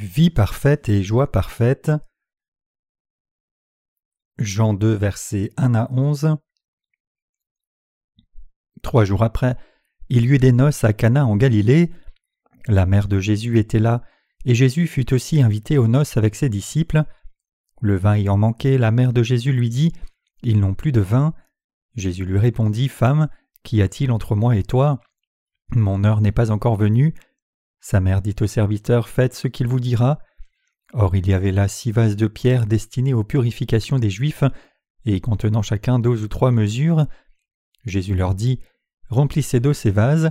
Vie parfaite et joie parfaite. Jean 2, versets 1 à 11. Trois jours après, il y eut des noces à Cana en Galilée. La mère de Jésus était là, et Jésus fut aussi invité aux noces avec ses disciples. Le vin ayant manqué, la mère de Jésus lui dit Ils n'ont plus de vin. Jésus lui répondit Femme, qu'y a-t-il entre moi et toi? Mon heure n'est pas encore venue. Sa mère dit au serviteur Faites ce qu'il vous dira. Or il y avait là six vases de pierre destinés aux purifications des Juifs, et contenant chacun deux ou trois mesures. Jésus leur dit Remplissez d'eau ces vases,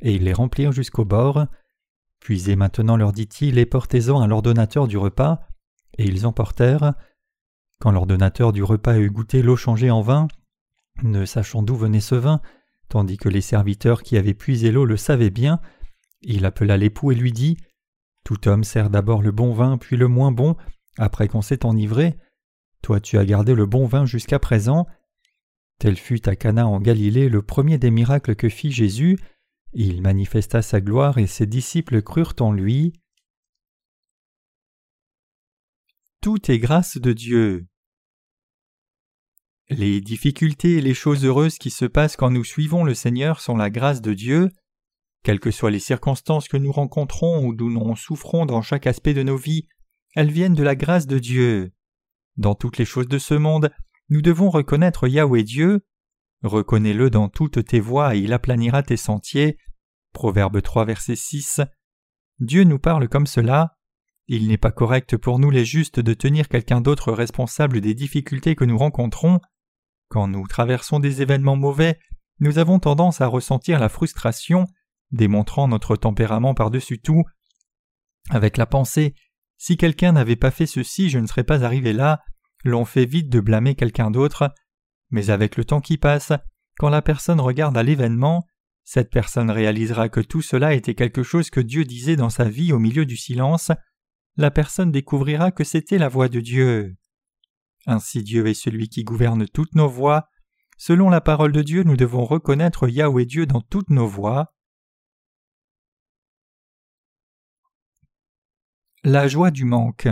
et ils les remplirent jusqu'au bord. Puisez maintenant, leur dit-il, et portez-en à l'ordonnateur du repas. Et ils emportèrent. Quand l'ordonnateur du repas eut goûté l'eau changée en vin, ne sachant d'où venait ce vin, tandis que les serviteurs qui avaient puisé l'eau le savaient bien, il appela l'époux et lui dit Tout homme sert d'abord le bon vin, puis le moins bon, après qu'on s'est enivré. Toi tu as gardé le bon vin jusqu'à présent. Tel fut à Cana en Galilée le premier des miracles que fit Jésus. Il manifesta sa gloire et ses disciples crurent en lui. Tout est grâce de Dieu. Les difficultés et les choses heureuses qui se passent quand nous suivons le Seigneur sont la grâce de Dieu. Quelles que soient les circonstances que nous rencontrons ou d'où nous souffrons dans chaque aspect de nos vies, elles viennent de la grâce de Dieu. Dans toutes les choses de ce monde, nous devons reconnaître Yahweh Dieu. Reconnais-le dans toutes tes voies et il aplanira tes sentiers. Proverbe 3 verset 6. Dieu nous parle comme cela. Il n'est pas correct pour nous les justes de tenir quelqu'un d'autre responsable des difficultés que nous rencontrons. Quand nous traversons des événements mauvais, nous avons tendance à ressentir la frustration, démontrant notre tempérament par-dessus tout, avec la pensée Si quelqu'un n'avait pas fait ceci, je ne serais pas arrivé là, l'on fait vite de blâmer quelqu'un d'autre, mais avec le temps qui passe, quand la personne regarde à l'événement, cette personne réalisera que tout cela était quelque chose que Dieu disait dans sa vie au milieu du silence, la personne découvrira que c'était la voix de Dieu. Ainsi Dieu est celui qui gouverne toutes nos voies. Selon la parole de Dieu, nous devons reconnaître Yahweh Dieu dans toutes nos voies. La joie du manque.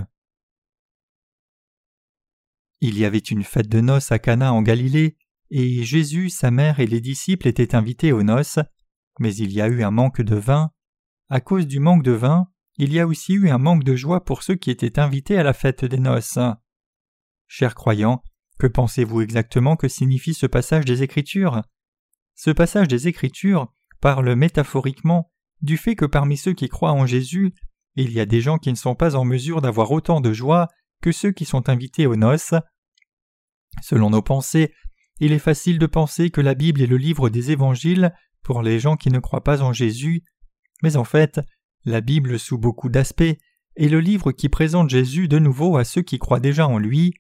Il y avait une fête de noces à Cana en Galilée, et Jésus, sa mère et les disciples étaient invités aux noces, mais il y a eu un manque de vin. À cause du manque de vin, il y a aussi eu un manque de joie pour ceux qui étaient invités à la fête des noces. Chers croyants, que pensez-vous exactement que signifie ce passage des Écritures? Ce passage des Écritures parle métaphoriquement du fait que parmi ceux qui croient en Jésus, il y a des gens qui ne sont pas en mesure d'avoir autant de joie que ceux qui sont invités aux noces. Selon nos pensées, il est facile de penser que la Bible est le livre des évangiles pour les gens qui ne croient pas en Jésus, mais en fait, la Bible sous beaucoup d'aspects est le livre qui présente Jésus de nouveau à ceux qui croient déjà en lui.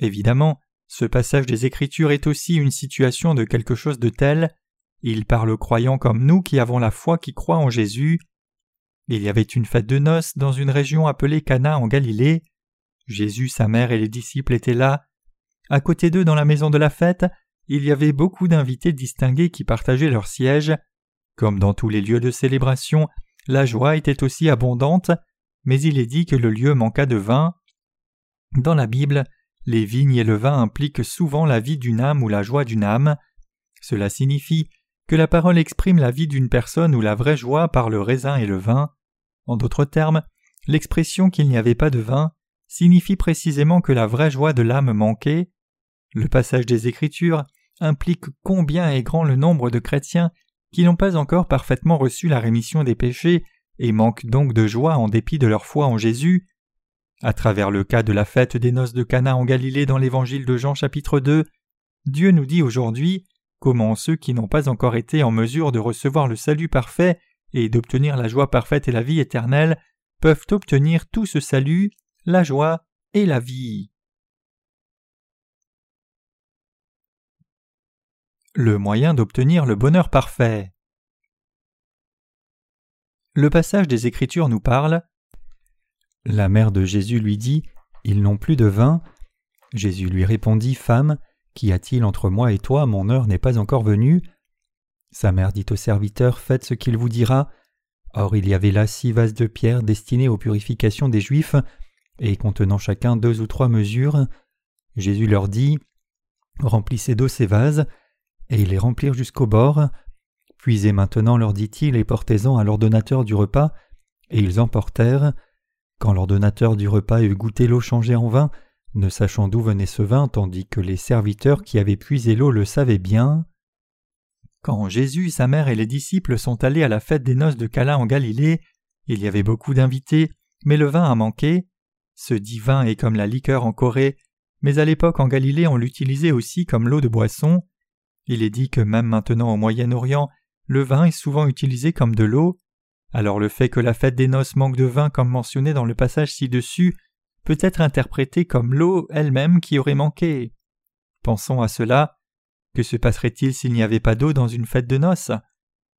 Évidemment, ce passage des Écritures est aussi une situation de quelque chose de tel. Il parle aux croyants comme nous qui avons la foi qui croient en Jésus. Il y avait une fête de noces dans une région appelée Cana en Galilée. Jésus, sa mère et les disciples étaient là. À côté d'eux, dans la maison de la fête, il y avait beaucoup d'invités distingués qui partageaient leur siège. Comme dans tous les lieux de célébration, la joie était aussi abondante, mais il est dit que le lieu manqua de vin. Dans la Bible, les vignes et le vin impliquent souvent la vie d'une âme ou la joie d'une âme. Cela signifie que la parole exprime la vie d'une personne ou la vraie joie par le raisin et le vin. En d'autres termes, l'expression qu'il n'y avait pas de vin signifie précisément que la vraie joie de l'âme manquait. Le passage des Écritures implique combien est grand le nombre de chrétiens qui n'ont pas encore parfaitement reçu la rémission des péchés et manquent donc de joie en dépit de leur foi en Jésus. À travers le cas de la fête des noces de Cana en Galilée dans l'évangile de Jean chapitre 2, Dieu nous dit aujourd'hui comment ceux qui n'ont pas encore été en mesure de recevoir le salut parfait et d'obtenir la joie parfaite et la vie éternelle peuvent obtenir tout ce salut, la joie et la vie. Le moyen d'obtenir le bonheur parfait. Le passage des Écritures nous parle. La mère de Jésus lui dit Ils n'ont plus de vin. Jésus lui répondit Femme, qu'y a-t-il entre moi et toi? Mon heure n'est pas encore venue. Sa mère dit au serviteur Faites ce qu'il vous dira. Or il y avait là six vases de pierre destinés aux purifications des Juifs, et contenant chacun deux ou trois mesures. Jésus leur dit Remplissez d'eau ces vases, et ils les remplirent jusqu'au bord. Puisez maintenant, leur dit-il, et portez-en à l'ordonnateur du repas, et ils emportèrent. Quand l'ordonnateur du repas eut goûté l'eau changée en vin, ne sachant d'où venait ce vin, tandis que les serviteurs qui avaient puisé l'eau le savaient bien. Quand Jésus, sa mère et les disciples sont allés à la fête des noces de Cala en Galilée, il y avait beaucoup d'invités, mais le vin a manqué. Ce dit vin est comme la liqueur en Corée, mais à l'époque en Galilée on l'utilisait aussi comme l'eau de boisson. Il est dit que même maintenant au Moyen-Orient, le vin est souvent utilisé comme de l'eau. Alors le fait que la fête des noces manque de vin comme mentionné dans le passage ci-dessus peut être interprété comme l'eau elle-même qui aurait manqué. Pensons à cela. Que se passerait-il s'il n'y avait pas d'eau dans une fête de noces?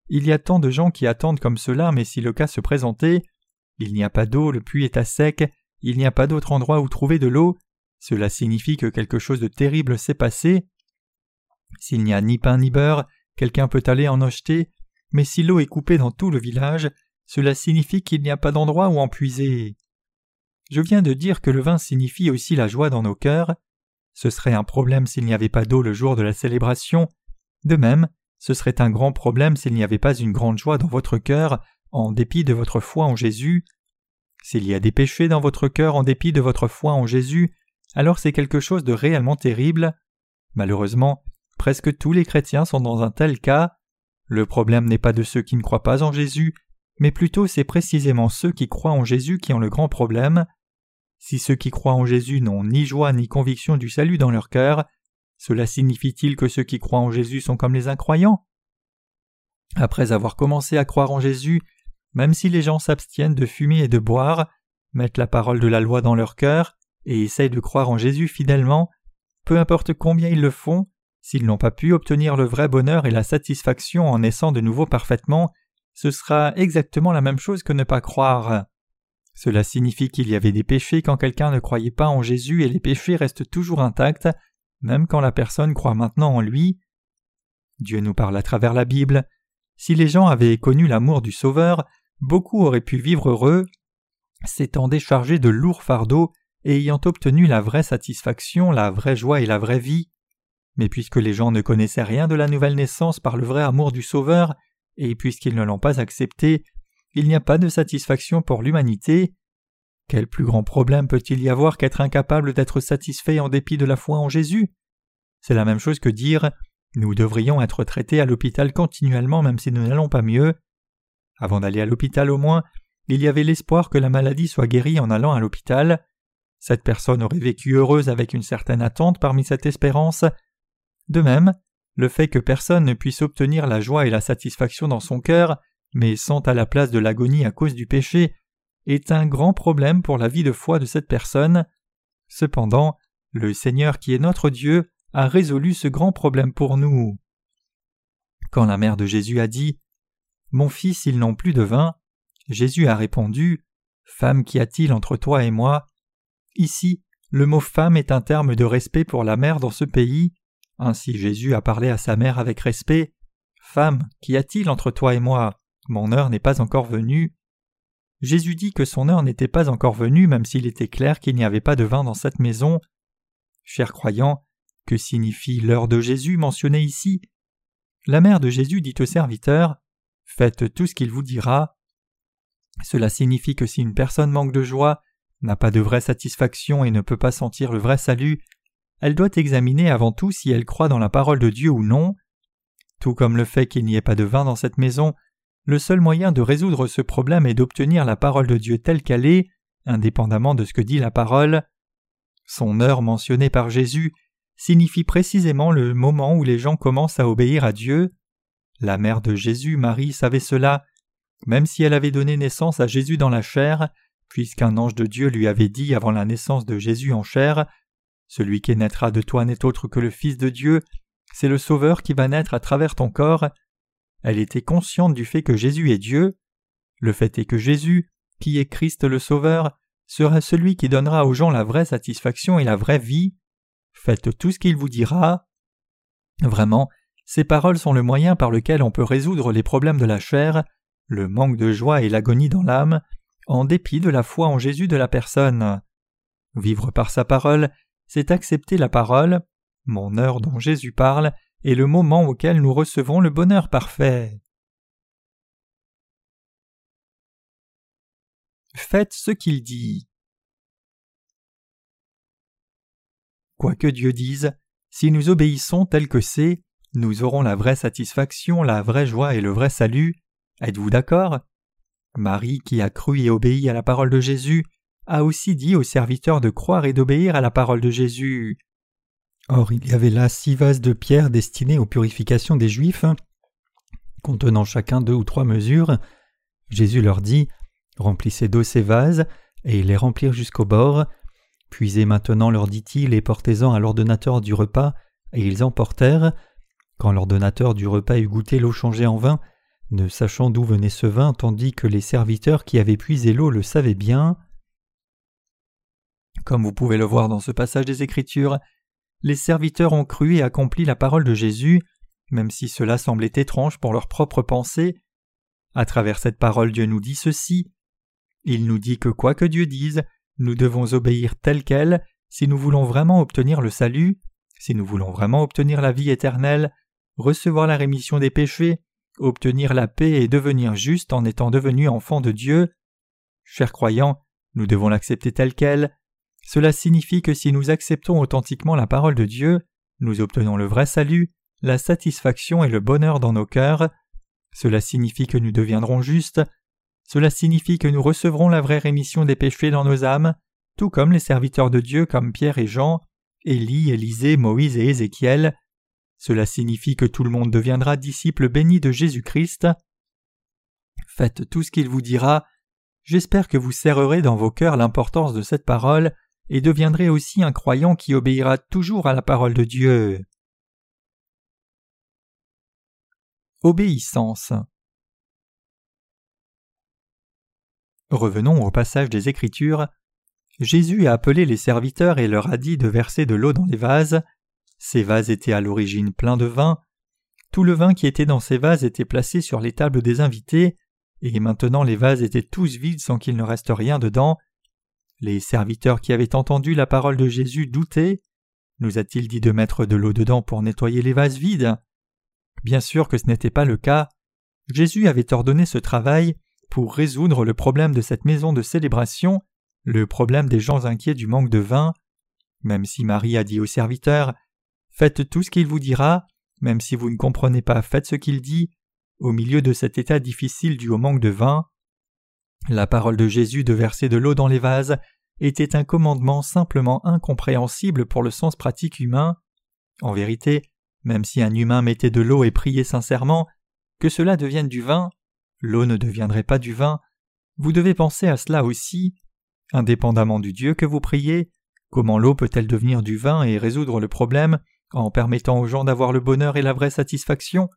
Il y a tant de gens qui attendent comme cela, mais si le cas se présentait, il n'y a pas d'eau, le puits est à sec, il n'y a pas d'autre endroit où trouver de l'eau, cela signifie que quelque chose de terrible s'est passé. S'il n'y a ni pain ni beurre, quelqu'un peut aller en acheter, mais si l'eau est coupée dans tout le village, cela signifie qu'il n'y a pas d'endroit où en puiser. Je viens de dire que le vin signifie aussi la joie dans nos cœurs. Ce serait un problème s'il n'y avait pas d'eau le jour de la célébration. De même, ce serait un grand problème s'il n'y avait pas une grande joie dans votre cœur, en dépit de votre foi en Jésus. S'il y a des péchés dans votre cœur en dépit de votre foi en Jésus, alors c'est quelque chose de réellement terrible. Malheureusement, presque tous les chrétiens sont dans un tel cas. Le problème n'est pas de ceux qui ne croient pas en Jésus, mais plutôt c'est précisément ceux qui croient en Jésus qui ont le grand problème. Si ceux qui croient en Jésus n'ont ni joie ni conviction du salut dans leur cœur, cela signifie-t-il que ceux qui croient en Jésus sont comme les incroyants? Après avoir commencé à croire en Jésus, même si les gens s'abstiennent de fumer et de boire, mettent la parole de la loi dans leur cœur et essayent de croire en Jésus fidèlement, peu importe combien ils le font, s'ils n'ont pas pu obtenir le vrai bonheur et la satisfaction en naissant de nouveau parfaitement, ce sera exactement la même chose que ne pas croire. Cela signifie qu'il y avait des péchés quand quelqu'un ne croyait pas en Jésus et les péchés restent toujours intacts, même quand la personne croit maintenant en lui. Dieu nous parle à travers la Bible. Si les gens avaient connu l'amour du Sauveur, beaucoup auraient pu vivre heureux, s'étant déchargés de lourds fardeaux et ayant obtenu la vraie satisfaction, la vraie joie et la vraie vie. Mais puisque les gens ne connaissaient rien de la nouvelle naissance par le vrai amour du Sauveur, et puisqu'ils ne l'ont pas accepté, il n'y a pas de satisfaction pour l'humanité. Quel plus grand problème peut-il y avoir qu'être incapable d'être satisfait en dépit de la foi en Jésus? C'est la même chose que dire nous devrions être traités à l'hôpital continuellement même si nous n'allons pas mieux. Avant d'aller à l'hôpital au moins, il y avait l'espoir que la maladie soit guérie en allant à l'hôpital. Cette personne aurait vécu heureuse avec une certaine attente parmi cette espérance. De même, le fait que personne ne puisse obtenir la joie et la satisfaction dans son cœur mais sont à la place de l'agonie à cause du péché, est un grand problème pour la vie de foi de cette personne. Cependant, le Seigneur qui est notre Dieu a résolu ce grand problème pour nous. Quand la mère de Jésus a dit Mon fils, ils n'ont plus de vin, Jésus a répondu Femme, qu'y a-t-il entre toi et moi? Ici, le mot femme est un terme de respect pour la mère dans ce pays. Ainsi Jésus a parlé à sa mère avec respect. Femme, qu'y a-t-il entre toi et moi? Mon heure n'est pas encore venue. Jésus dit que son heure n'était pas encore venue même s'il était clair qu'il n'y avait pas de vin dans cette maison. Chers croyants, que signifie l'heure de Jésus mentionnée ici? La mère de Jésus dit au serviteur Faites tout ce qu'il vous dira. Cela signifie que si une personne manque de joie, n'a pas de vraie satisfaction et ne peut pas sentir le vrai salut, elle doit examiner avant tout si elle croit dans la parole de Dieu ou non. Tout comme le fait qu'il n'y ait pas de vin dans cette maison le seul moyen de résoudre ce problème est d'obtenir la parole de Dieu telle qu'elle est, indépendamment de ce que dit la parole. Son heure mentionnée par Jésus signifie précisément le moment où les gens commencent à obéir à Dieu. La mère de Jésus, Marie, savait cela, même si elle avait donné naissance à Jésus dans la chair, puisqu'un ange de Dieu lui avait dit avant la naissance de Jésus en chair Celui qui naîtra de toi n'est autre que le Fils de Dieu, c'est le Sauveur qui va naître à travers ton corps. Elle était consciente du fait que Jésus est Dieu. Le fait est que Jésus, qui est Christ le Sauveur, sera celui qui donnera aux gens la vraie satisfaction et la vraie vie. Faites tout ce qu'il vous dira. Vraiment, ces paroles sont le moyen par lequel on peut résoudre les problèmes de la chair, le manque de joie et l'agonie dans l'âme, en dépit de la foi en Jésus de la personne. Vivre par sa parole, c'est accepter la parole, mon heure dont Jésus parle, et le moment auquel nous recevons le bonheur parfait. Faites ce qu'il dit. Quoi que Dieu dise, si nous obéissons tel que c'est, nous aurons la vraie satisfaction, la vraie joie et le vrai salut. Êtes-vous d'accord? Marie, qui a cru et obéi à la parole de Jésus, a aussi dit aux serviteurs de croire et d'obéir à la parole de Jésus. Or il y avait là six vases de pierre destinés aux purifications des Juifs, contenant chacun deux ou trois mesures. Jésus leur dit Remplissez d'eau ces vases, et les remplirent jusqu'au bord. Puisez maintenant, leur dit-il, et portez-en à l'ordonnateur du repas, et ils emportèrent. Quand l'ordonnateur du repas eut goûté l'eau changée en vin, ne sachant d'où venait ce vin, tandis que les serviteurs qui avaient puisé l'eau le savaient bien. Comme vous pouvez le voir dans ce passage des Écritures, les serviteurs ont cru et accompli la parole de Jésus, même si cela semblait étrange pour leurs propres pensées. À travers cette parole, Dieu nous dit ceci. Il nous dit que quoi que Dieu dise, nous devons obéir tel quel si nous voulons vraiment obtenir le salut, si nous voulons vraiment obtenir la vie éternelle, recevoir la rémission des péchés, obtenir la paix et devenir juste en étant devenu enfant de Dieu. Chers croyants, nous devons l'accepter tel quel. Cela signifie que si nous acceptons authentiquement la parole de Dieu, nous obtenons le vrai salut, la satisfaction et le bonheur dans nos cœurs. Cela signifie que nous deviendrons justes. Cela signifie que nous recevrons la vraie rémission des péchés dans nos âmes, tout comme les serviteurs de Dieu comme Pierre et Jean, Élie, Élisée, Moïse et Ézéchiel. Cela signifie que tout le monde deviendra disciple béni de Jésus-Christ. Faites tout ce qu'il vous dira. J'espère que vous serrerez dans vos cœurs l'importance de cette parole et deviendrez aussi un croyant qui obéira toujours à la parole de Dieu. Obéissance. Revenons au passage des Écritures. Jésus a appelé les serviteurs et leur a dit de verser de l'eau dans les vases. Ces vases étaient à l'origine pleins de vin. Tout le vin qui était dans ces vases était placé sur les tables des invités, et maintenant les vases étaient tous vides sans qu'il ne reste rien dedans. Les serviteurs qui avaient entendu la parole de Jésus doutaient. Nous a-t-il dit de mettre de l'eau dedans pour nettoyer les vases vides? Bien sûr que ce n'était pas le cas. Jésus avait ordonné ce travail pour résoudre le problème de cette maison de célébration, le problème des gens inquiets du manque de vin. Même si Marie a dit aux serviteurs Faites tout ce qu'il vous dira, même si vous ne comprenez pas, faites ce qu'il dit, au milieu de cet état difficile dû au manque de vin. La parole de Jésus de verser de l'eau dans les vases était un commandement simplement incompréhensible pour le sens pratique humain. En vérité, même si un humain mettait de l'eau et priait sincèrement, que cela devienne du vin, l'eau ne deviendrait pas du vin. Vous devez penser à cela aussi. Indépendamment du Dieu que vous priez, comment l'eau peut-elle devenir du vin et résoudre le problème en permettant aux gens d'avoir le bonheur et la vraie satisfaction?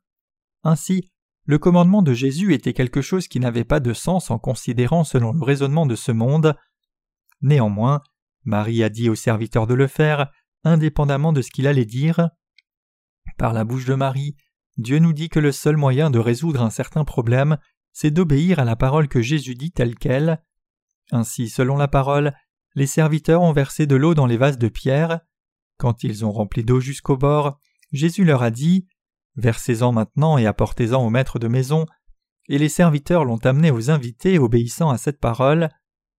Ainsi, le commandement de Jésus était quelque chose qui n'avait pas de sens en considérant selon le raisonnement de ce monde. Néanmoins, Marie a dit aux serviteurs de le faire, indépendamment de ce qu'il allait dire. Par la bouche de Marie, Dieu nous dit que le seul moyen de résoudre un certain problème, c'est d'obéir à la parole que Jésus dit telle qu'elle. Ainsi, selon la parole, les serviteurs ont versé de l'eau dans les vases de pierre, quand ils ont rempli d'eau jusqu'au bord, Jésus leur a dit Versez-en maintenant et apportez-en au maître de maison. Et les serviteurs l'ont amené aux invités, obéissant à cette parole.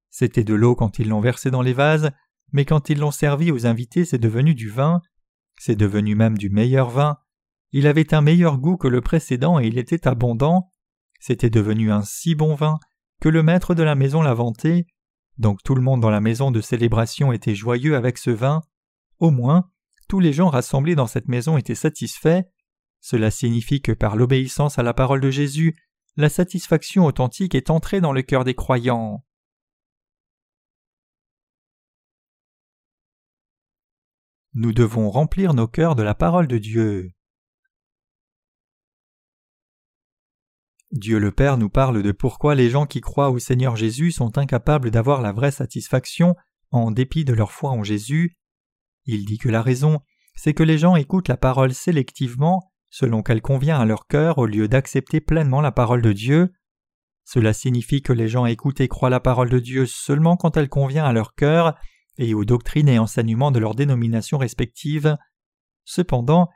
C'était de l'eau quand ils l'ont versé dans les vases, mais quand ils l'ont servi aux invités, c'est devenu du vin. C'est devenu même du meilleur vin. Il avait un meilleur goût que le précédent et il était abondant. C'était devenu un si bon vin que le maître de la maison l'a vanté. Donc tout le monde dans la maison de célébration était joyeux avec ce vin. Au moins, tous les gens rassemblés dans cette maison étaient satisfaits. Cela signifie que par l'obéissance à la parole de Jésus, la satisfaction authentique est entrée dans le cœur des croyants. Nous devons remplir nos cœurs de la parole de Dieu. Dieu le Père nous parle de pourquoi les gens qui croient au Seigneur Jésus sont incapables d'avoir la vraie satisfaction en dépit de leur foi en Jésus. Il dit que la raison, c'est que les gens écoutent la parole sélectivement, selon qu'elle convient à leur cœur, au lieu d'accepter pleinement la parole de Dieu. Cela signifie que les gens écoutent et croient la parole de Dieu seulement quand elle convient à leur cœur et aux doctrines et enseignements de leurs dénominations respectives. Cependant,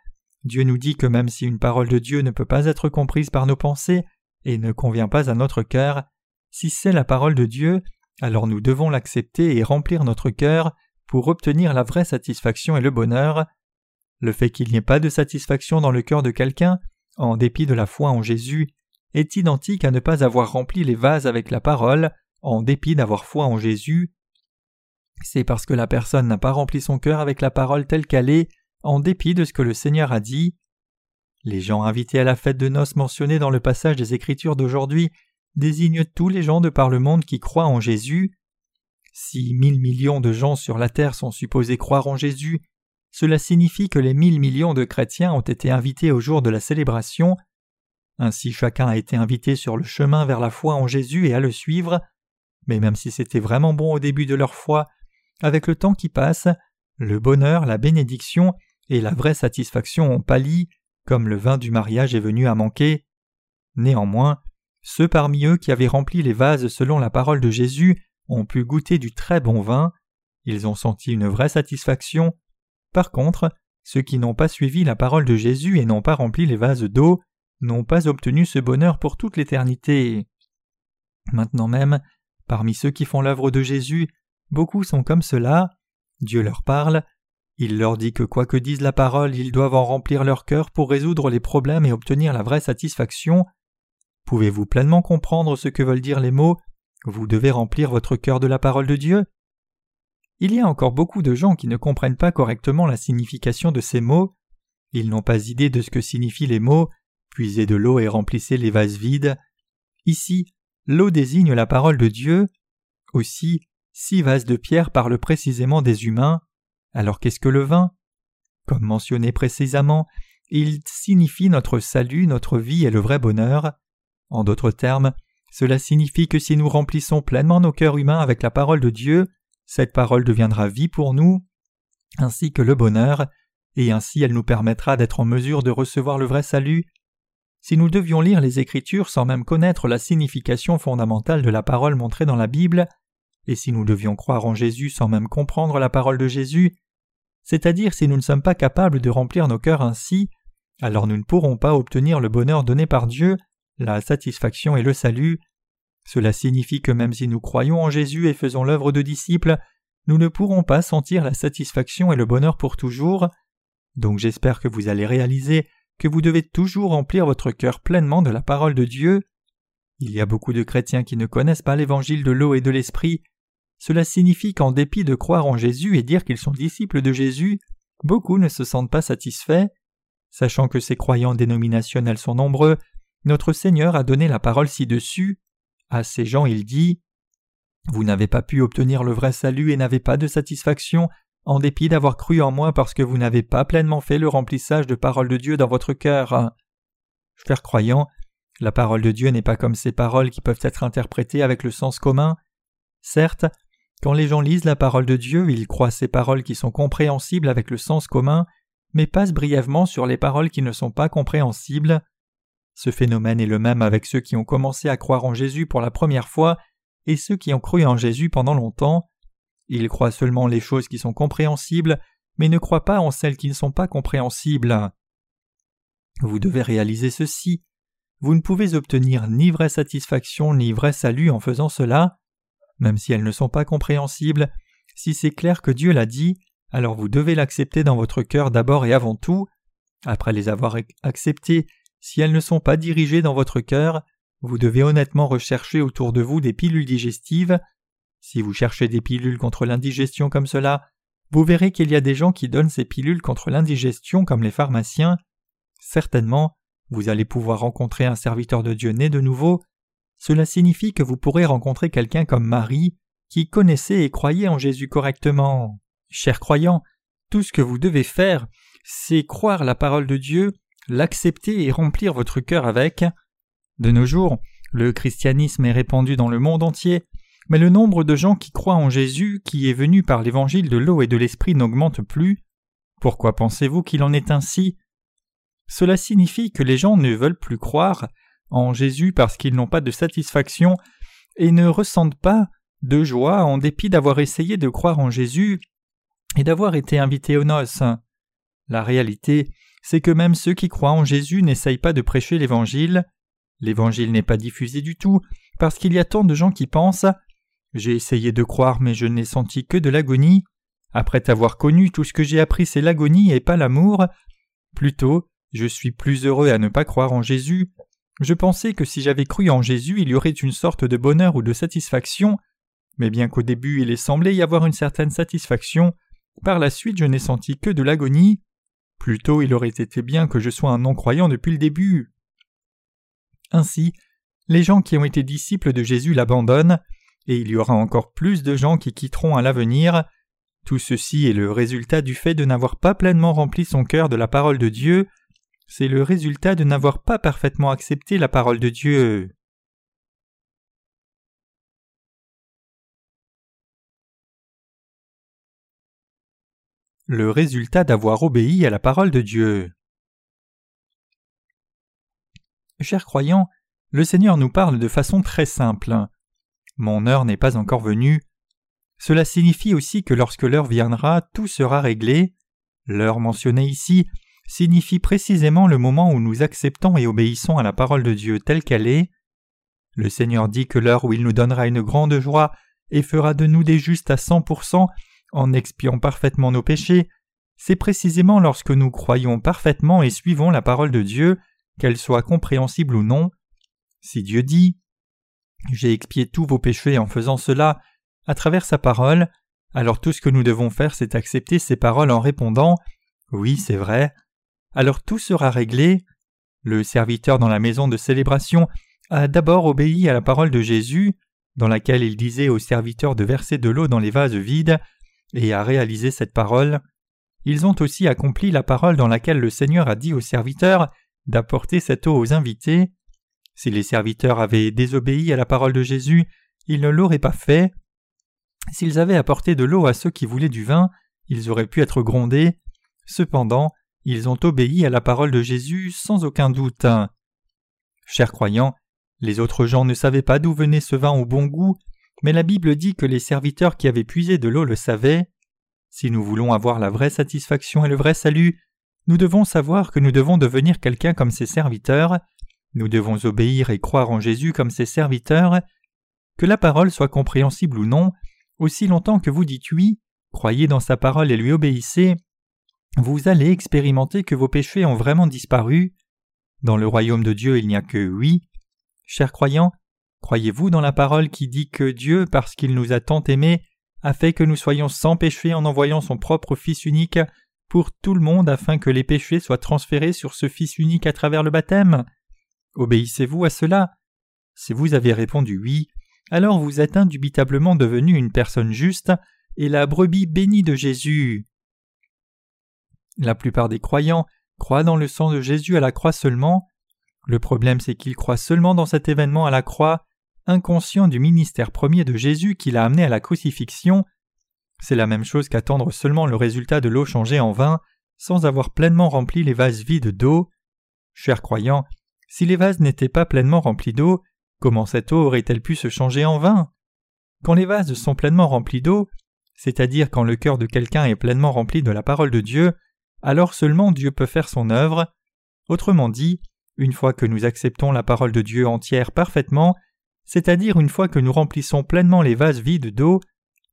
Dieu nous dit que même si une parole de Dieu ne peut pas être comprise par nos pensées et ne convient pas à notre cœur, si c'est la parole de Dieu, alors nous devons l'accepter et remplir notre cœur pour obtenir la vraie satisfaction et le bonheur. Le fait qu'il n'y ait pas de satisfaction dans le cœur de quelqu'un, en dépit de la foi en Jésus, est identique à ne pas avoir rempli les vases avec la parole, en dépit d'avoir foi en Jésus. C'est parce que la personne n'a pas rempli son cœur avec la parole telle qu'elle est, en dépit de ce que le Seigneur a dit. Les gens invités à la fête de noces mentionnée dans le passage des Écritures d'aujourd'hui désignent tous les gens de par le monde qui croient en Jésus. Si mille millions de gens sur la terre sont supposés croire en Jésus, cela signifie que les mille millions de chrétiens ont été invités au jour de la célébration. Ainsi chacun a été invité sur le chemin vers la foi en Jésus et à le suivre. Mais même si c'était vraiment bon au début de leur foi, avec le temps qui passe, le bonheur, la bénédiction et la vraie satisfaction ont pâli, comme le vin du mariage est venu à manquer. Néanmoins, ceux parmi eux qui avaient rempli les vases selon la parole de Jésus ont pu goûter du très bon vin, ils ont senti une vraie satisfaction. Par contre, ceux qui n'ont pas suivi la parole de Jésus et n'ont pas rempli les vases d'eau n'ont pas obtenu ce bonheur pour toute l'éternité. Maintenant même, parmi ceux qui font l'œuvre de Jésus, beaucoup sont comme cela. Dieu leur parle, il leur dit que quoi que dise la parole, ils doivent en remplir leur cœur pour résoudre les problèmes et obtenir la vraie satisfaction. Pouvez-vous pleinement comprendre ce que veulent dire les mots? Vous devez remplir votre cœur de la parole de Dieu. Il y a encore beaucoup de gens qui ne comprennent pas correctement la signification de ces mots. Ils n'ont pas idée de ce que signifient les mots puisez de l'eau et remplissez les vases vides. Ici, l'eau désigne la parole de Dieu. Aussi, six vases de pierre parlent précisément des humains. Alors qu'est-ce que le vin? Comme mentionné précisément, il signifie notre salut, notre vie et le vrai bonheur. En d'autres termes, cela signifie que si nous remplissons pleinement nos cœurs humains avec la parole de Dieu, cette parole deviendra vie pour nous, ainsi que le bonheur, et ainsi elle nous permettra d'être en mesure de recevoir le vrai salut. Si nous devions lire les Écritures sans même connaître la signification fondamentale de la parole montrée dans la Bible, et si nous devions croire en Jésus sans même comprendre la parole de Jésus, c'est-à-dire si nous ne sommes pas capables de remplir nos cœurs ainsi, alors nous ne pourrons pas obtenir le bonheur donné par Dieu, la satisfaction et le salut. Cela signifie que même si nous croyons en Jésus et faisons l'œuvre de disciples, nous ne pourrons pas sentir la satisfaction et le bonheur pour toujours. Donc j'espère que vous allez réaliser que vous devez toujours remplir votre cœur pleinement de la parole de Dieu. Il y a beaucoup de chrétiens qui ne connaissent pas l'évangile de l'eau et de l'esprit. Cela signifie qu'en dépit de croire en Jésus et dire qu'ils sont disciples de Jésus, beaucoup ne se sentent pas satisfaits. Sachant que ces croyants dénominationnels sont nombreux, notre Seigneur a donné la parole ci-dessus. À ces gens il dit Vous n'avez pas pu obtenir le vrai salut et n'avez pas de satisfaction en dépit d'avoir cru en moi parce que vous n'avez pas pleinement fait le remplissage de parole de Dieu dans votre cœur. Frères croyants, la parole de Dieu n'est pas comme ces paroles qui peuvent être interprétées avec le sens commun. Certes, quand les gens lisent la parole de Dieu, ils croient ces paroles qui sont compréhensibles avec le sens commun, mais passent brièvement sur les paroles qui ne sont pas compréhensibles. Ce phénomène est le même avec ceux qui ont commencé à croire en Jésus pour la première fois et ceux qui ont cru en Jésus pendant longtemps. Ils croient seulement les choses qui sont compréhensibles, mais ne croient pas en celles qui ne sont pas compréhensibles. Vous devez réaliser ceci. Vous ne pouvez obtenir ni vraie satisfaction ni vrai salut en faisant cela. Même si elles ne sont pas compréhensibles, si c'est clair que Dieu l'a dit, alors vous devez l'accepter dans votre cœur d'abord et avant tout. Après les avoir acceptées, si elles ne sont pas dirigées dans votre cœur, vous devez honnêtement rechercher autour de vous des pilules digestives. Si vous cherchez des pilules contre l'indigestion comme cela, vous verrez qu'il y a des gens qui donnent ces pilules contre l'indigestion comme les pharmaciens. Certainement, vous allez pouvoir rencontrer un serviteur de Dieu né de nouveau. Cela signifie que vous pourrez rencontrer quelqu'un comme Marie, qui connaissait et croyait en Jésus correctement. Chers croyants, tout ce que vous devez faire, c'est croire la parole de Dieu l'accepter et remplir votre cœur avec. De nos jours, le christianisme est répandu dans le monde entier, mais le nombre de gens qui croient en Jésus, qui est venu par l'évangile de l'eau et de l'esprit, n'augmente plus. Pourquoi pensez-vous qu'il en est ainsi? Cela signifie que les gens ne veulent plus croire, en Jésus parce qu'ils n'ont pas de satisfaction et ne ressentent pas de joie en dépit d'avoir essayé de croire en Jésus et d'avoir été invités aux noces. La réalité, c'est que même ceux qui croient en Jésus n'essayent pas de prêcher l'Évangile. L'Évangile n'est pas diffusé du tout, parce qu'il y a tant de gens qui pensent J'ai essayé de croire, mais je n'ai senti que de l'agonie. Après avoir connu tout ce que j'ai appris, c'est l'agonie et pas l'amour. Plutôt, je suis plus heureux à ne pas croire en Jésus. Je pensais que si j'avais cru en Jésus, il y aurait une sorte de bonheur ou de satisfaction, mais bien qu'au début il ait semblé y avoir une certaine satisfaction, par la suite je n'ai senti que de l'agonie. Plutôt il aurait été bien que je sois un non-croyant depuis le début. Ainsi, les gens qui ont été disciples de Jésus l'abandonnent, et il y aura encore plus de gens qui quitteront à l'avenir. Tout ceci est le résultat du fait de n'avoir pas pleinement rempli son cœur de la parole de Dieu, c'est le résultat de n'avoir pas parfaitement accepté la parole de Dieu. Le résultat d'avoir obéi à la parole de Dieu. Chers croyants, le Seigneur nous parle de façon très simple. Mon heure n'est pas encore venue. Cela signifie aussi que lorsque l'heure viendra, tout sera réglé. L'heure mentionnée ici signifie précisément le moment où nous acceptons et obéissons à la parole de Dieu telle qu'elle est. Le Seigneur dit que l'heure où il nous donnera une grande joie et fera de nous des justes à cent pour cent en expiant parfaitement nos péchés, c'est précisément lorsque nous croyons parfaitement et suivons la parole de Dieu qu'elle soit compréhensible ou non. Si Dieu dit J'ai expié tous vos péchés en faisant cela à travers sa parole, alors tout ce que nous devons faire c'est accepter ces paroles en répondant Oui, c'est vrai. Alors tout sera réglé. Le serviteur dans la maison de célébration a d'abord obéi à la parole de Jésus, dans laquelle il disait aux serviteurs de verser de l'eau dans les vases vides, et a réalisé cette parole. Ils ont aussi accompli la parole dans laquelle le Seigneur a dit aux serviteurs d'apporter cette eau aux invités. Si les serviteurs avaient désobéi à la parole de Jésus, ils ne l'auraient pas fait. S'ils avaient apporté de l'eau à ceux qui voulaient du vin, ils auraient pu être grondés. Cependant, ils ont obéi à la parole de Jésus sans aucun doute. Chers croyants, les autres gens ne savaient pas d'où venait ce vin au bon goût, mais la Bible dit que les serviteurs qui avaient puisé de l'eau le savaient. Si nous voulons avoir la vraie satisfaction et le vrai salut, nous devons savoir que nous devons devenir quelqu'un comme ses serviteurs, nous devons obéir et croire en Jésus comme ses serviteurs, que la parole soit compréhensible ou non, aussi longtemps que vous dites oui, croyez dans sa parole et lui obéissez, vous allez expérimenter que vos péchés ont vraiment disparu. Dans le royaume de Dieu il n'y a que oui. Chers croyants, croyez-vous dans la parole qui dit que Dieu, parce qu'il nous a tant aimés, a fait que nous soyons sans péché en envoyant son propre Fils unique pour tout le monde afin que les péchés soient transférés sur ce Fils unique à travers le baptême? Obéissez-vous à cela? Si vous avez répondu oui, alors vous êtes indubitablement devenu une personne juste et la brebis bénie de Jésus. La plupart des croyants croient dans le sang de Jésus à la croix seulement. Le problème c'est qu'ils croient seulement dans cet événement à la croix, inconscient du ministère premier de Jésus qui l'a amené à la crucifixion c'est la même chose qu'attendre seulement le résultat de l'eau changée en vin sans avoir pleinement rempli les vases vides d'eau. Chers croyants, si les vases n'étaient pas pleinement remplis d'eau, comment cette eau aurait-elle pu se changer en vin? Quand les vases sont pleinement remplis d'eau, c'est-à-dire quand le cœur de quelqu'un est pleinement rempli de la parole de Dieu, alors seulement Dieu peut faire son œuvre. Autrement dit, une fois que nous acceptons la parole de Dieu entière parfaitement, c'est-à-dire une fois que nous remplissons pleinement les vases vides d'eau,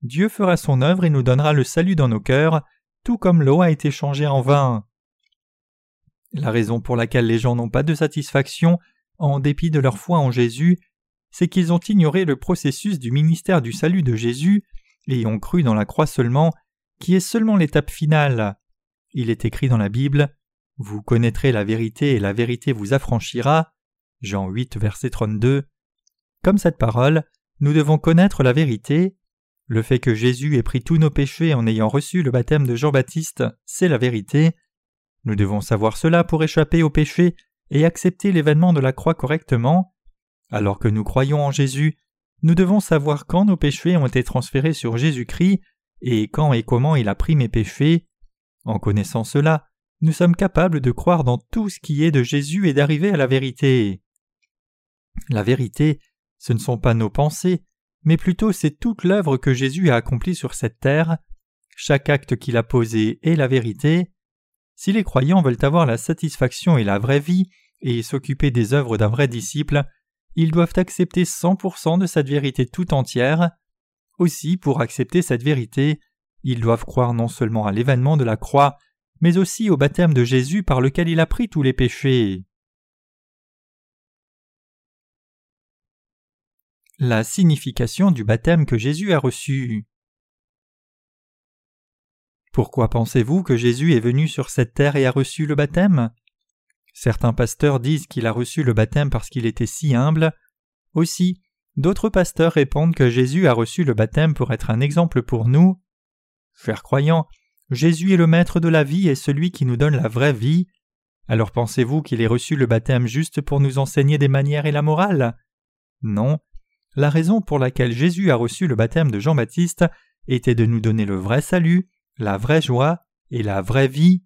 Dieu fera son œuvre et nous donnera le salut dans nos cœurs, tout comme l'eau a été changée en vin. La raison pour laquelle les gens n'ont pas de satisfaction, en dépit de leur foi en Jésus, c'est qu'ils ont ignoré le processus du ministère du salut de Jésus et ont cru dans la croix seulement, qui est seulement l'étape finale. Il est écrit dans la Bible Vous connaîtrez la vérité et la vérité vous affranchira. Jean 8, verset 32. Comme cette parole, nous devons connaître la vérité, le fait que Jésus ait pris tous nos péchés en ayant reçu le baptême de Jean-Baptiste, c'est la vérité. Nous devons savoir cela pour échapper aux péchés et accepter l'événement de la croix correctement. Alors que nous croyons en Jésus, nous devons savoir quand nos péchés ont été transférés sur Jésus-Christ et quand et comment il a pris mes péchés. En connaissant cela, nous sommes capables de croire dans tout ce qui est de Jésus et d'arriver à la vérité. La vérité, ce ne sont pas nos pensées, mais plutôt c'est toute l'œuvre que Jésus a accomplie sur cette terre. Chaque acte qu'il a posé est la vérité. Si les croyants veulent avoir la satisfaction et la vraie vie, et s'occuper des œuvres d'un vrai disciple, ils doivent accepter 100% de cette vérité tout entière. Aussi, pour accepter cette vérité, ils doivent croire non seulement à l'événement de la croix, mais aussi au baptême de Jésus par lequel il a pris tous les péchés. La signification du baptême que Jésus a reçu. Pourquoi pensez-vous que Jésus est venu sur cette terre et a reçu le baptême? Certains pasteurs disent qu'il a reçu le baptême parce qu'il était si humble. Aussi, d'autres pasteurs répondent que Jésus a reçu le baptême pour être un exemple pour nous. Chers croyants, Jésus est le maître de la vie et celui qui nous donne la vraie vie. Alors pensez-vous qu'il ait reçu le baptême juste pour nous enseigner des manières et la morale? Non. La raison pour laquelle Jésus a reçu le baptême de Jean-Baptiste était de nous donner le vrai salut, la vraie joie et la vraie vie.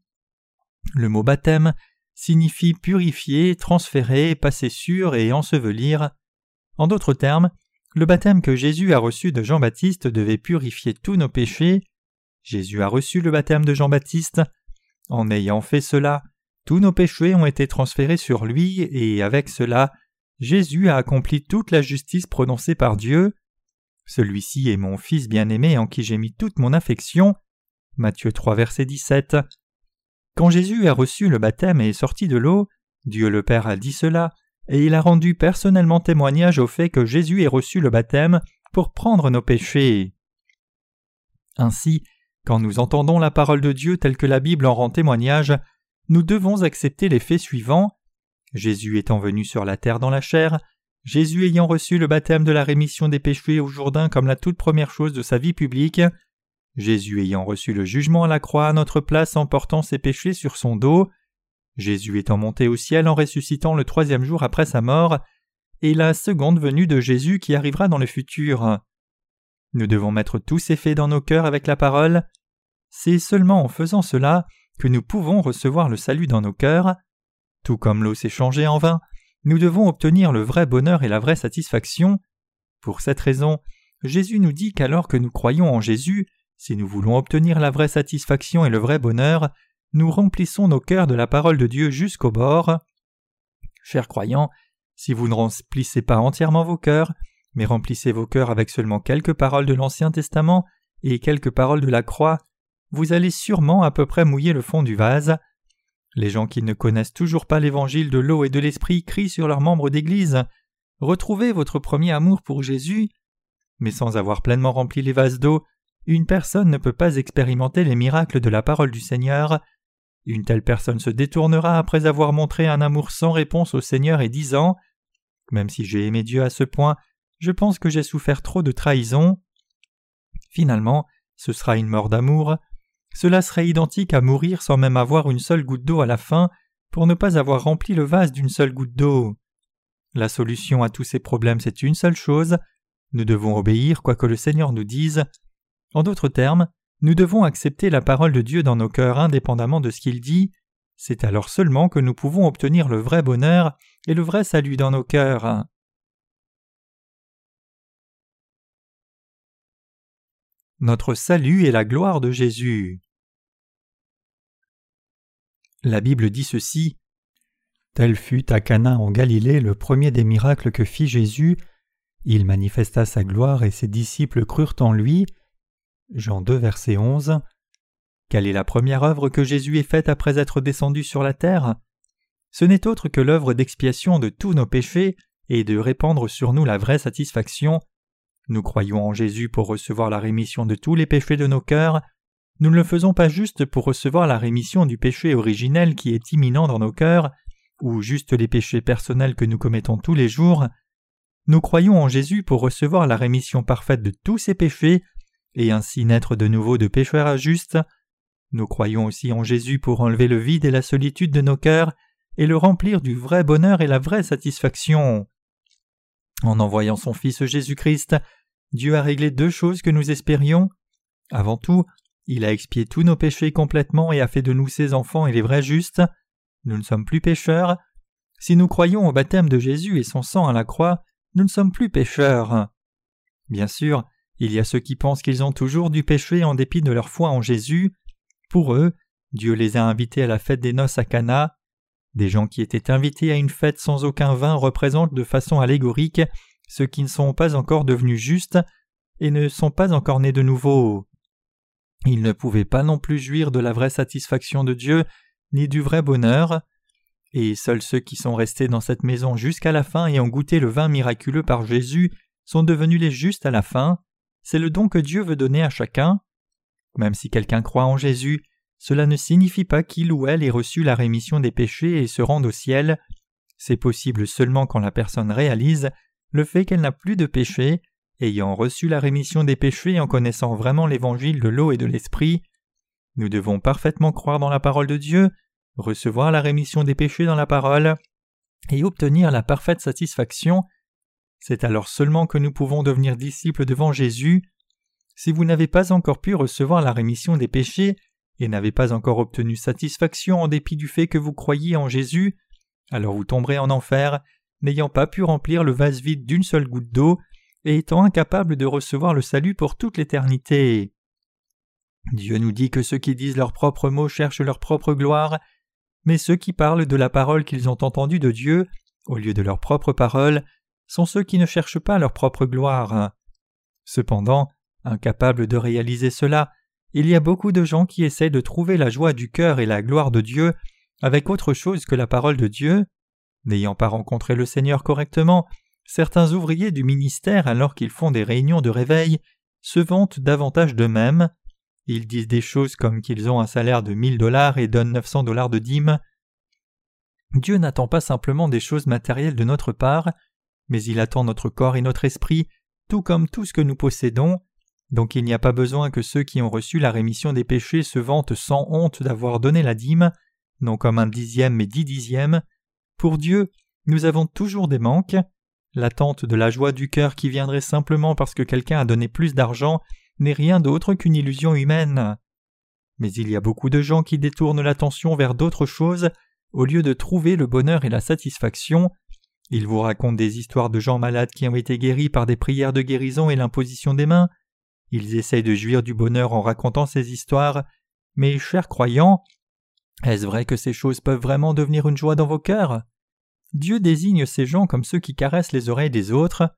Le mot baptême signifie purifier, transférer, passer sur et ensevelir. En d'autres termes, le baptême que Jésus a reçu de Jean-Baptiste devait purifier tous nos péchés. Jésus a reçu le baptême de Jean-Baptiste. En ayant fait cela, tous nos péchés ont été transférés sur lui, et avec cela, Jésus a accompli toute la justice prononcée par Dieu. Celui-ci est mon Fils bien-aimé en qui j'ai mis toute mon affection. Matthieu 3 verset 17. Quand Jésus a reçu le baptême et est sorti de l'eau, Dieu le Père a dit cela, et il a rendu personnellement témoignage au fait que Jésus ait reçu le baptême pour prendre nos péchés. Ainsi, quand nous entendons la parole de Dieu telle que la Bible en rend témoignage, nous devons accepter les faits suivants. Jésus étant venu sur la terre dans la chair, Jésus ayant reçu le baptême de la rémission des péchés au Jourdain comme la toute première chose de sa vie publique, Jésus ayant reçu le jugement à la croix à notre place en portant ses péchés sur son dos, Jésus étant monté au ciel en ressuscitant le troisième jour après sa mort, et la seconde venue de Jésus qui arrivera dans le futur. Nous devons mettre tous ces faits dans nos cœurs avec la parole. C'est seulement en faisant cela que nous pouvons recevoir le salut dans nos cœurs. Tout comme l'eau s'est changée en vin, nous devons obtenir le vrai bonheur et la vraie satisfaction. Pour cette raison, Jésus nous dit qu'alors que nous croyons en Jésus, si nous voulons obtenir la vraie satisfaction et le vrai bonheur, nous remplissons nos cœurs de la parole de Dieu jusqu'au bord. Chers croyants, si vous ne remplissez pas entièrement vos cœurs, mais remplissez vos cœurs avec seulement quelques paroles de l'Ancien Testament et quelques paroles de la croix, vous allez sûrement à peu près mouiller le fond du vase. Les gens qui ne connaissent toujours pas l'évangile de l'eau et de l'esprit crient sur leurs membres d'Église Retrouvez votre premier amour pour Jésus. Mais sans avoir pleinement rempli les vases d'eau, une personne ne peut pas expérimenter les miracles de la parole du Seigneur. Une telle personne se détournera après avoir montré un amour sans réponse au Seigneur et disant Même si j'ai aimé Dieu à ce point, je pense que j'ai souffert trop de trahison. Finalement, ce sera une mort d'amour. Cela serait identique à mourir sans même avoir une seule goutte d'eau à la fin pour ne pas avoir rempli le vase d'une seule goutte d'eau. La solution à tous ces problèmes, c'est une seule chose. Nous devons obéir quoi que le Seigneur nous dise. En d'autres termes, nous devons accepter la parole de Dieu dans nos cœurs indépendamment de ce qu'il dit, c'est alors seulement que nous pouvons obtenir le vrai bonheur et le vrai salut dans nos cœurs. Notre salut est la gloire de Jésus. La Bible dit ceci Tel fut à Cana en Galilée le premier des miracles que fit Jésus. Il manifesta sa gloire et ses disciples crurent en lui. Jean 2, verset 11. Quelle est la première œuvre que Jésus ait faite après être descendu sur la terre? Ce n'est autre que l'œuvre d'expiation de tous nos péchés et de répandre sur nous la vraie satisfaction. Nous croyons en Jésus pour recevoir la rémission de tous les péchés de nos cœurs. Nous ne le faisons pas juste pour recevoir la rémission du péché originel qui est imminent dans nos cœurs, ou juste les péchés personnels que nous commettons tous les jours. Nous croyons en Jésus pour recevoir la rémission parfaite de tous ces péchés et ainsi naître de nouveau de pécheurs à justes. Nous croyons aussi en Jésus pour enlever le vide et la solitude de nos cœurs et le remplir du vrai bonheur et la vraie satisfaction. En envoyant son Fils Jésus-Christ, Dieu a réglé deux choses que nous espérions. Avant tout, il a expié tous nos péchés complètement et a fait de nous ses enfants et les vrais justes. Nous ne sommes plus pécheurs. Si nous croyons au baptême de Jésus et son sang à la croix, nous ne sommes plus pécheurs. Bien sûr, il y a ceux qui pensent qu'ils ont toujours du péché en dépit de leur foi en Jésus. Pour eux, Dieu les a invités à la fête des noces à Cana. Des gens qui étaient invités à une fête sans aucun vin représentent de façon allégorique ceux qui ne sont pas encore devenus justes et ne sont pas encore nés de nouveau. Ils ne pouvaient pas non plus jouir de la vraie satisfaction de Dieu, ni du vrai bonheur, et seuls ceux qui sont restés dans cette maison jusqu'à la fin et ont goûté le vin miraculeux par Jésus sont devenus les justes à la fin. C'est le don que Dieu veut donner à chacun. Même si quelqu'un croit en Jésus, cela ne signifie pas qu'il ou elle ait reçu la rémission des péchés et se rende au ciel. C'est possible seulement quand la personne réalise le fait qu'elle n'a plus de péché, ayant reçu la rémission des péchés en connaissant vraiment l'évangile de l'eau et de l'esprit. Nous devons parfaitement croire dans la parole de Dieu, recevoir la rémission des péchés dans la parole, et obtenir la parfaite satisfaction. C'est alors seulement que nous pouvons devenir disciples devant Jésus. Si vous n'avez pas encore pu recevoir la rémission des péchés, et n'avez pas encore obtenu satisfaction en dépit du fait que vous croyez en Jésus, alors vous tomberez en enfer, n'ayant pas pu remplir le vase vide d'une seule goutte d'eau, et étant incapable de recevoir le salut pour toute l'éternité. Dieu nous dit que ceux qui disent leurs propres mots cherchent leur propre gloire, mais ceux qui parlent de la parole qu'ils ont entendue de Dieu, au lieu de leur propre parole, sont ceux qui ne cherchent pas leur propre gloire. Cependant, incapables de réaliser cela, il y a beaucoup de gens qui essaient de trouver la joie du cœur et la gloire de Dieu avec autre chose que la parole de Dieu. N'ayant pas rencontré le Seigneur correctement, certains ouvriers du ministère, alors qu'ils font des réunions de réveil, se vantent davantage d'eux-mêmes. Ils disent des choses comme qu'ils ont un salaire de mille dollars et donnent neuf cents dollars de dîmes. Dieu n'attend pas simplement des choses matérielles de notre part, mais il attend notre corps et notre esprit, tout comme tout ce que nous possédons. Donc il n'y a pas besoin que ceux qui ont reçu la rémission des péchés se vantent sans honte d'avoir donné la dîme, non comme un dixième mais dix dixièmes. Pour Dieu, nous avons toujours des manques. L'attente de la joie du cœur qui viendrait simplement parce que quelqu'un a donné plus d'argent n'est rien d'autre qu'une illusion humaine. Mais il y a beaucoup de gens qui détournent l'attention vers d'autres choses au lieu de trouver le bonheur et la satisfaction. Ils vous racontent des histoires de gens malades qui ont été guéris par des prières de guérison et l'imposition des mains. Ils essayent de jouir du bonheur en racontant ces histoires, mais, chers croyants, est-ce vrai que ces choses peuvent vraiment devenir une joie dans vos cœurs? Dieu désigne ces gens comme ceux qui caressent les oreilles des autres.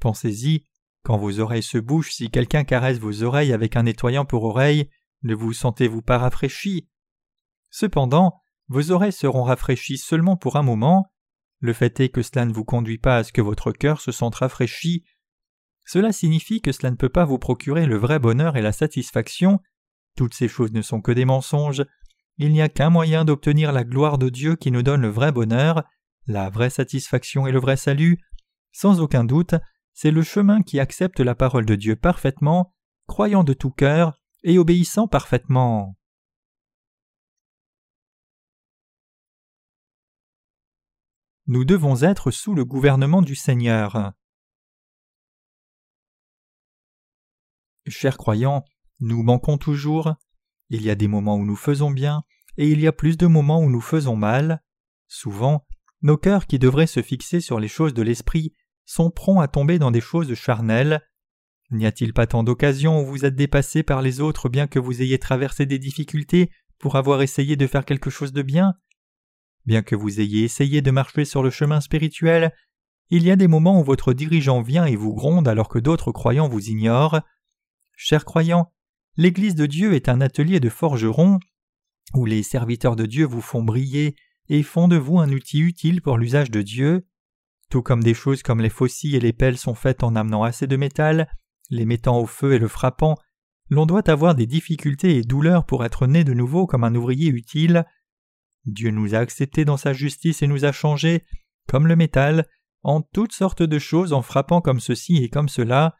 Pensez-y, quand vos oreilles se bouchent, si quelqu'un caresse vos oreilles avec un nettoyant pour oreilles, ne vous sentez-vous pas rafraîchi? Cependant, vos oreilles seront rafraîchies seulement pour un moment. Le fait est que cela ne vous conduit pas à ce que votre cœur se sente rafraîchi. Cela signifie que cela ne peut pas vous procurer le vrai bonheur et la satisfaction. Toutes ces choses ne sont que des mensonges. Il n'y a qu'un moyen d'obtenir la gloire de Dieu qui nous donne le vrai bonheur, la vraie satisfaction et le vrai salut. Sans aucun doute, c'est le chemin qui accepte la parole de Dieu parfaitement, croyant de tout cœur et obéissant parfaitement. Nous devons être sous le gouvernement du Seigneur. Chers croyants, nous manquons toujours. Il y a des moments où nous faisons bien, et il y a plus de moments où nous faisons mal. Souvent, nos cœurs qui devraient se fixer sur les choses de l'esprit sont prompts à tomber dans des choses charnelles. N'y a-t-il pas tant d'occasions où vous êtes dépassé par les autres bien que vous ayez traversé des difficultés pour avoir essayé de faire quelque chose de bien? Bien que vous ayez essayé de marcher sur le chemin spirituel, il y a des moments où votre dirigeant vient et vous gronde alors que d'autres croyants vous ignorent. Chers croyants, l'Église de Dieu est un atelier de forgeron où les serviteurs de Dieu vous font briller et font de vous un outil utile pour l'usage de Dieu. Tout comme des choses comme les faucilles et les pelles sont faites en amenant assez de métal, les mettant au feu et le frappant, l'on doit avoir des difficultés et douleurs pour être né de nouveau comme un ouvrier utile. Dieu nous a acceptés dans sa justice et nous a changés, comme le métal, en toutes sortes de choses en frappant comme ceci et comme cela.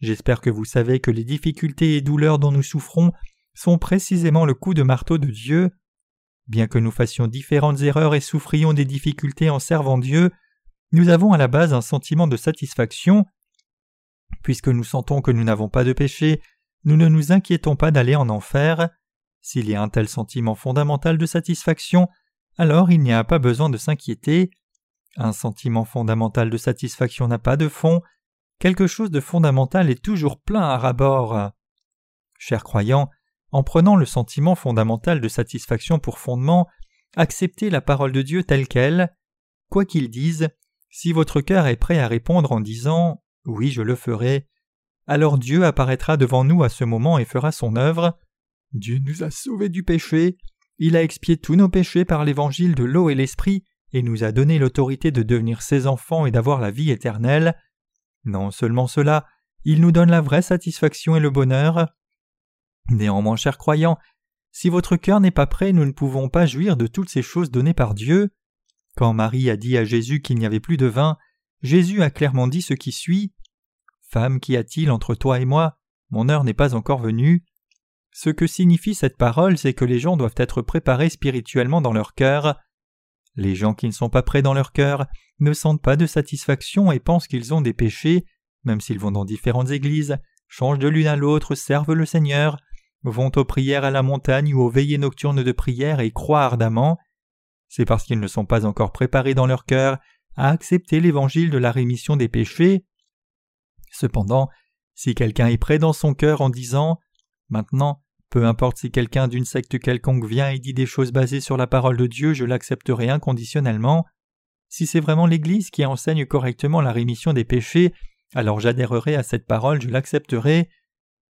J'espère que vous savez que les difficultés et douleurs dont nous souffrons sont précisément le coup de marteau de Dieu. Bien que nous fassions différentes erreurs et souffrions des difficultés en servant Dieu, nous avons à la base un sentiment de satisfaction. Puisque nous sentons que nous n'avons pas de péché, nous ne nous inquiétons pas d'aller en enfer. S'il y a un tel sentiment fondamental de satisfaction, alors il n'y a pas besoin de s'inquiéter. Un sentiment fondamental de satisfaction n'a pas de fond, quelque chose de fondamental est toujours plein à rabord. Chers croyants, en prenant le sentiment fondamental de satisfaction pour fondement, acceptez la parole de Dieu telle qu'elle. Quoi qu'il dise, si votre cœur est prêt à répondre en disant Oui, je le ferai, alors Dieu apparaîtra devant nous à ce moment et fera son œuvre. Dieu nous a sauvés du péché, il a expié tous nos péchés par l'évangile de l'eau et l'esprit, et nous a donné l'autorité de devenir ses enfants et d'avoir la vie éternelle. Non seulement cela, il nous donne la vraie satisfaction et le bonheur. Néanmoins, chers croyants, si votre cœur n'est pas prêt, nous ne pouvons pas jouir de toutes ces choses données par Dieu. Quand Marie a dit à Jésus qu'il n'y avait plus de vin, Jésus a clairement dit ce qui suit. Femme, qu'y a-t-il entre toi et moi? Mon heure n'est pas encore venue. Ce que signifie cette parole, c'est que les gens doivent être préparés spirituellement dans leur cœur. Les gens qui ne sont pas prêts dans leur cœur ne sentent pas de satisfaction et pensent qu'ils ont des péchés, même s'ils vont dans différentes églises, changent de l'une à l'autre, servent le Seigneur, vont aux prières à la montagne ou aux veillées nocturnes de prière et croient ardemment. C'est parce qu'ils ne sont pas encore préparés dans leur cœur à accepter l'évangile de la rémission des péchés. Cependant, si quelqu'un est prêt dans son cœur en disant Maintenant, peu importe si quelqu'un d'une secte quelconque vient et dit des choses basées sur la parole de Dieu, je l'accepterai inconditionnellement. Si c'est vraiment l'Église qui enseigne correctement la rémission des péchés, alors j'adhérerai à cette parole, je l'accepterai.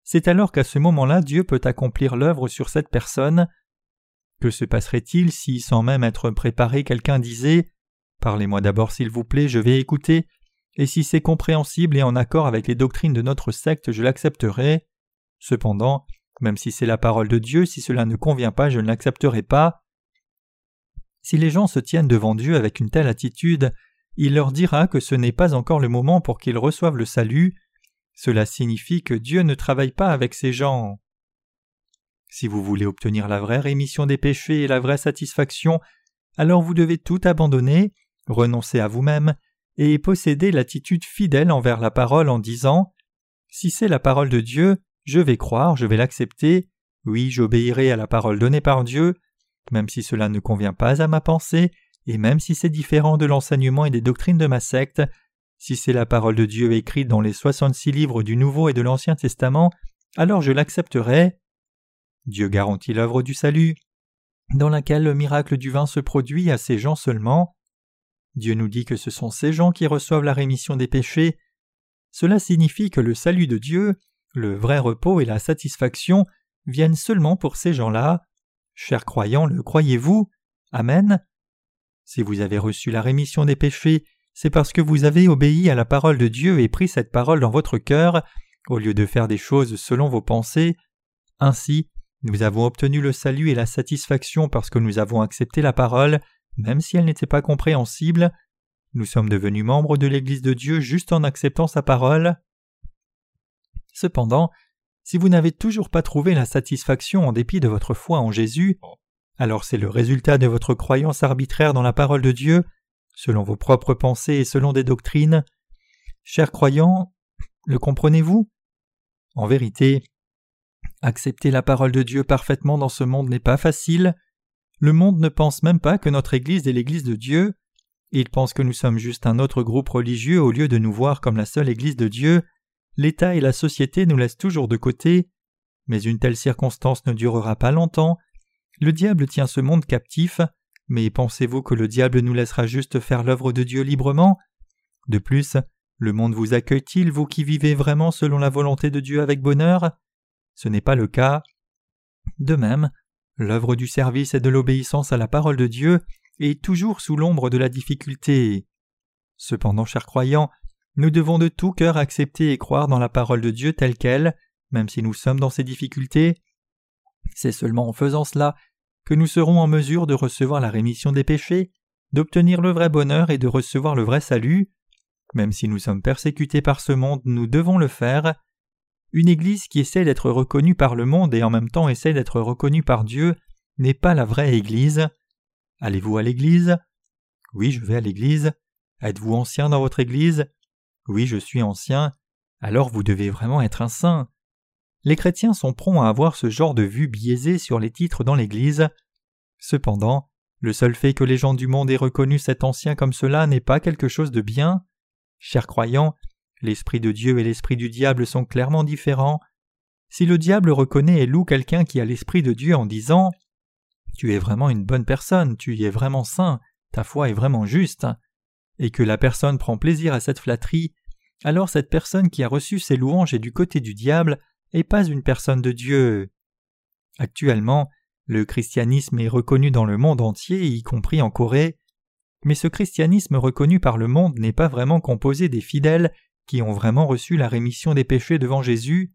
C'est alors qu'à ce moment-là Dieu peut accomplir l'œuvre sur cette personne. Que se passerait-il si, sans même être préparé, quelqu'un disait Parlez-moi d'abord s'il vous plaît, je vais écouter, et si c'est compréhensible et en accord avec les doctrines de notre secte, je l'accepterai. Cependant, même si c'est la parole de Dieu, si cela ne convient pas, je ne l'accepterai pas. Si les gens se tiennent devant Dieu avec une telle attitude, il leur dira que ce n'est pas encore le moment pour qu'ils reçoivent le salut, cela signifie que Dieu ne travaille pas avec ces gens. Si vous voulez obtenir la vraie rémission des péchés et la vraie satisfaction, alors vous devez tout abandonner, renoncer à vous-même, et posséder l'attitude fidèle envers la parole en disant Si c'est la parole de Dieu, je vais croire, je vais l'accepter, oui, j'obéirai à la parole donnée par Dieu, même si cela ne convient pas à ma pensée, et même si c'est différent de l'enseignement et des doctrines de ma secte, si c'est la parole de Dieu écrite dans les soixante-six livres du Nouveau et de l'Ancien Testament, alors je l'accepterai. Dieu garantit l'œuvre du salut, dans laquelle le miracle du vin se produit à ces gens seulement. Dieu nous dit que ce sont ces gens qui reçoivent la rémission des péchés. Cela signifie que le salut de Dieu, le vrai repos et la satisfaction viennent seulement pour ces gens-là. Chers croyants, le croyez-vous? Amen. Si vous avez reçu la rémission des péchés, c'est parce que vous avez obéi à la parole de Dieu et pris cette parole dans votre cœur, au lieu de faire des choses selon vos pensées. Ainsi, nous avons obtenu le salut et la satisfaction parce que nous avons accepté la parole, même si elle n'était pas compréhensible. Nous sommes devenus membres de l'Église de Dieu juste en acceptant sa parole. Cependant, si vous n'avez toujours pas trouvé la satisfaction en dépit de votre foi en Jésus, alors c'est le résultat de votre croyance arbitraire dans la parole de Dieu, selon vos propres pensées et selon des doctrines. Chers croyants, le comprenez-vous? En vérité, accepter la parole de Dieu parfaitement dans ce monde n'est pas facile. Le monde ne pense même pas que notre Église est l'Église de Dieu. Il pense que nous sommes juste un autre groupe religieux au lieu de nous voir comme la seule Église de Dieu. L'État et la société nous laissent toujours de côté. Mais une telle circonstance ne durera pas longtemps. Le diable tient ce monde captif. Mais pensez-vous que le diable nous laissera juste faire l'œuvre de Dieu librement? De plus, le monde vous accueille-t-il, vous qui vivez vraiment selon la volonté de Dieu avec bonheur? Ce n'est pas le cas. De même, l'œuvre du service et de l'obéissance à la parole de Dieu est toujours sous l'ombre de la difficulté. Cependant, chers croyants, nous devons de tout cœur accepter et croire dans la parole de Dieu telle qu'elle, même si nous sommes dans ces difficultés. C'est seulement en faisant cela que nous serons en mesure de recevoir la rémission des péchés, d'obtenir le vrai bonheur et de recevoir le vrai salut. Même si nous sommes persécutés par ce monde, nous devons le faire. Une Église qui essaie d'être reconnue par le monde et en même temps essaie d'être reconnue par Dieu n'est pas la vraie Église. Allez-vous à l'Église? Oui, je vais à l'Église. Êtes-vous ancien dans votre Église? Oui, je suis ancien. Alors vous devez vraiment être un saint. Les chrétiens sont prompts à avoir ce genre de vue biaisée sur les titres dans l'Église. Cependant, Le seul fait que les gens du monde aient reconnu cet ancien comme cela n'est pas quelque chose de bien. Chers croyants, l'Esprit de Dieu et l'Esprit du diable sont clairement différents. Si le diable reconnaît et loue quelqu'un qui a l'Esprit de Dieu en disant Tu es vraiment une bonne personne, tu es vraiment saint, ta foi est vraiment juste, et que la personne prend plaisir à cette flatterie, alors cette personne qui a reçu ces louanges est du côté du diable et pas une personne de Dieu. Actuellement, le christianisme est reconnu dans le monde entier, y compris en Corée, mais ce christianisme reconnu par le monde n'est pas vraiment composé des fidèles qui ont vraiment reçu la rémission des péchés devant Jésus.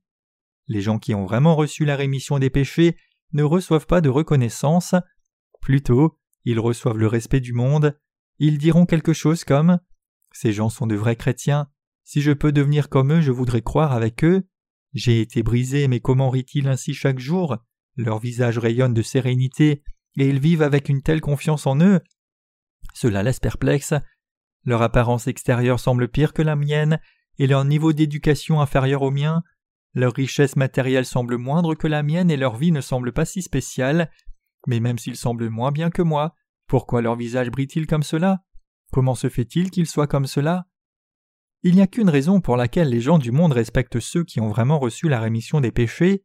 Les gens qui ont vraiment reçu la rémission des péchés ne reçoivent pas de reconnaissance, plutôt ils reçoivent le respect du monde, ils diront quelque chose comme Ces gens sont de vrais chrétiens, si je peux devenir comme eux je voudrais croire avec eux, j'ai été brisé mais comment rient-ils ainsi chaque jour? Leur visage rayonne de sérénité, et ils vivent avec une telle confiance en eux. Cela laisse perplexe. Leur apparence extérieure semble pire que la mienne, et leur niveau d'éducation inférieur au mien. Leur richesse matérielle semble moindre que la mienne, et leur vie ne semble pas si spéciale. Mais même s'ils semblent moins bien que moi, pourquoi leur visage brille-t-il comme cela? Comment se fait-il qu'ils soient comme cela? Il n'y a qu'une raison pour laquelle les gens du monde respectent ceux qui ont vraiment reçu la rémission des péchés,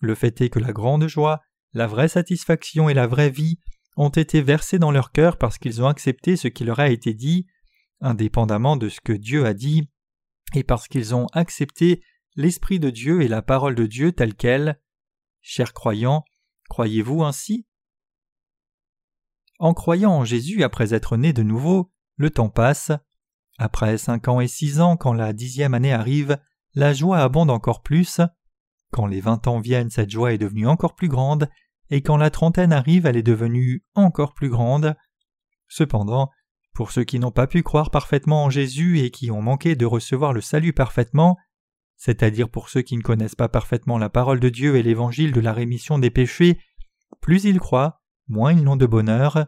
le fait est que la grande joie, la vraie satisfaction et la vraie vie ont été versées dans leur cœur parce qu'ils ont accepté ce qui leur a été dit, indépendamment de ce que Dieu a dit, et parce qu'ils ont accepté l'Esprit de Dieu et la parole de Dieu telle qu'elle. Chers croyants, croyez-vous ainsi? En croyant en Jésus après être né de nouveau, le temps passe. Après cinq ans et six ans, quand la dixième année arrive, la joie abonde encore plus. Quand les vingt ans viennent, cette joie est devenue encore plus grande, et quand la trentaine arrive, elle est devenue encore plus grande. Cependant, pour ceux qui n'ont pas pu croire parfaitement en Jésus et qui ont manqué de recevoir le salut parfaitement, c'est-à-dire pour ceux qui ne connaissent pas parfaitement la parole de Dieu et l'évangile de la rémission des péchés, plus ils croient, moins ils n'ont de bonheur.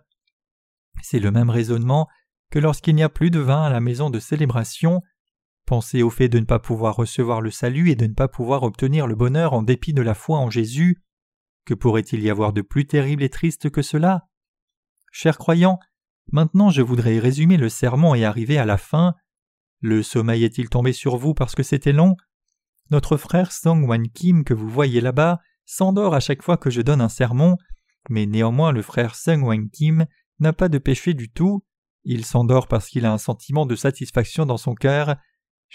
C'est le même raisonnement que lorsqu'il n'y a plus de vin à la maison de célébration, Pensez au fait de ne pas pouvoir recevoir le salut et de ne pas pouvoir obtenir le bonheur en dépit de la foi en Jésus. Que pourrait-il y avoir de plus terrible et triste que cela? Chers croyants, maintenant je voudrais résumer le sermon et arriver à la fin. Le sommeil est-il tombé sur vous parce que c'était long? Notre frère Song Wan Kim que vous voyez là-bas s'endort à chaque fois que je donne un sermon, mais néanmoins le frère Sung Wan Kim n'a pas de péché du tout. Il s'endort parce qu'il a un sentiment de satisfaction dans son cœur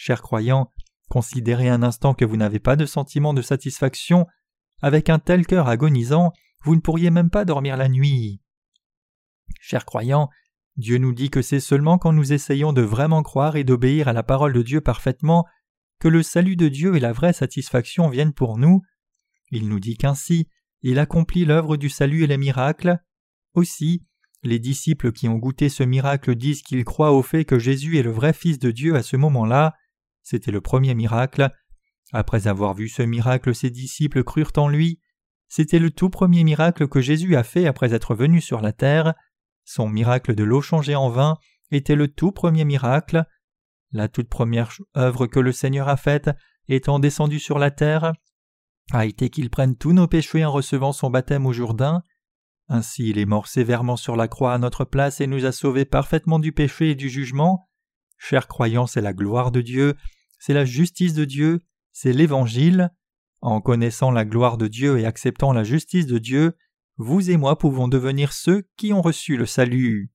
Chers croyants, considérez un instant que vous n'avez pas de sentiment de satisfaction. Avec un tel cœur agonisant, vous ne pourriez même pas dormir la nuit. Chers croyants, Dieu nous dit que c'est seulement quand nous essayons de vraiment croire et d'obéir à la parole de Dieu parfaitement que le salut de Dieu et la vraie satisfaction viennent pour nous. Il nous dit qu'ainsi, il accomplit l'œuvre du salut et les miracles. Aussi, les disciples qui ont goûté ce miracle disent qu'ils croient au fait que Jésus est le vrai Fils de Dieu à ce moment-là. C'était le premier miracle. Après avoir vu ce miracle, ses disciples crurent en lui. C'était le tout premier miracle que Jésus a fait après être venu sur la terre. Son miracle de l'eau changée en vin était le tout premier miracle. La toute première œuvre que le Seigneur a faite, étant descendu sur la terre, a été qu'il prenne tous nos péchés en recevant son baptême au Jourdain. Ainsi il est mort sévèrement sur la croix à notre place et nous a sauvés parfaitement du péché et du jugement. Chers croyants, c'est la gloire de Dieu, c'est la justice de Dieu, c'est l'Évangile. En connaissant la gloire de Dieu et acceptant la justice de Dieu, vous et moi pouvons devenir ceux qui ont reçu le salut.